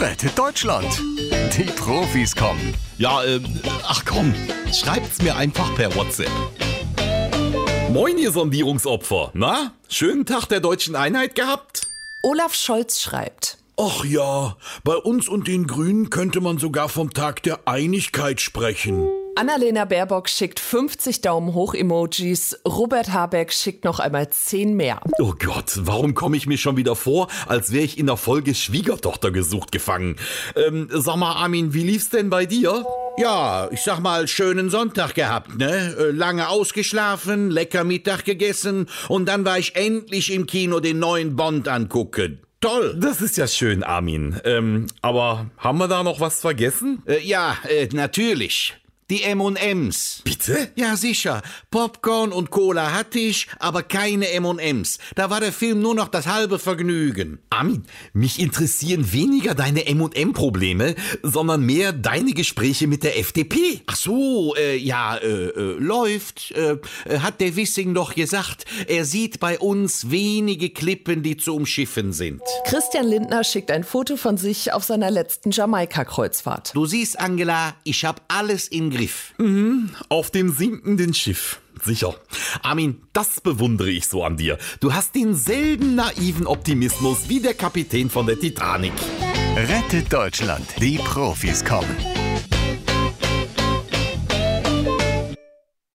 Rettet Deutschland. Die Profis kommen. Ja, ähm, ach komm, schreibt's mir einfach per WhatsApp. Moin, ihr Sondierungsopfer. Na, schönen Tag der deutschen Einheit gehabt? Olaf Scholz schreibt. Ach ja, bei uns und den Grünen könnte man sogar vom Tag der Einigkeit sprechen. Annalena Baerbock schickt 50 Daumen hoch Emojis. Robert Habeck schickt noch einmal 10 mehr. Oh Gott, warum komme ich mir schon wieder vor, als wäre ich in der Folge Schwiegertochter gesucht gefangen? Ähm, sag mal, Armin, wie lief's denn bei dir? Ja, ich sag mal, schönen Sonntag gehabt, ne? Äh, Lange ausgeschlafen, lecker Mittag gegessen und dann war ich endlich im Kino den neuen Bond angucken. Toll. Das ist ja schön, Armin. Ähm, aber haben wir da noch was vergessen? Äh, ja, äh, natürlich. Die M&M's. Bitte? Ja, sicher. Popcorn und Cola hatte ich, aber keine M&M's. Da war der Film nur noch das halbe Vergnügen. Armin, mich interessieren weniger deine M&M-Probleme, sondern mehr deine Gespräche mit der FDP. Ach so, äh, ja, äh, äh, läuft. Äh, hat der Wissing doch gesagt. Er sieht bei uns wenige Klippen, die zu umschiffen sind. Christian Lindner schickt ein Foto von sich auf seiner letzten Jamaika-Kreuzfahrt. Du siehst, Angela, ich hab alles im Griff. Mhm, auf dem sinkenden Schiff. Sicher. Armin, das bewundere ich so an dir. Du hast denselben naiven Optimismus wie der Kapitän von der Titanic. Rettet Deutschland. Die Profis kommen.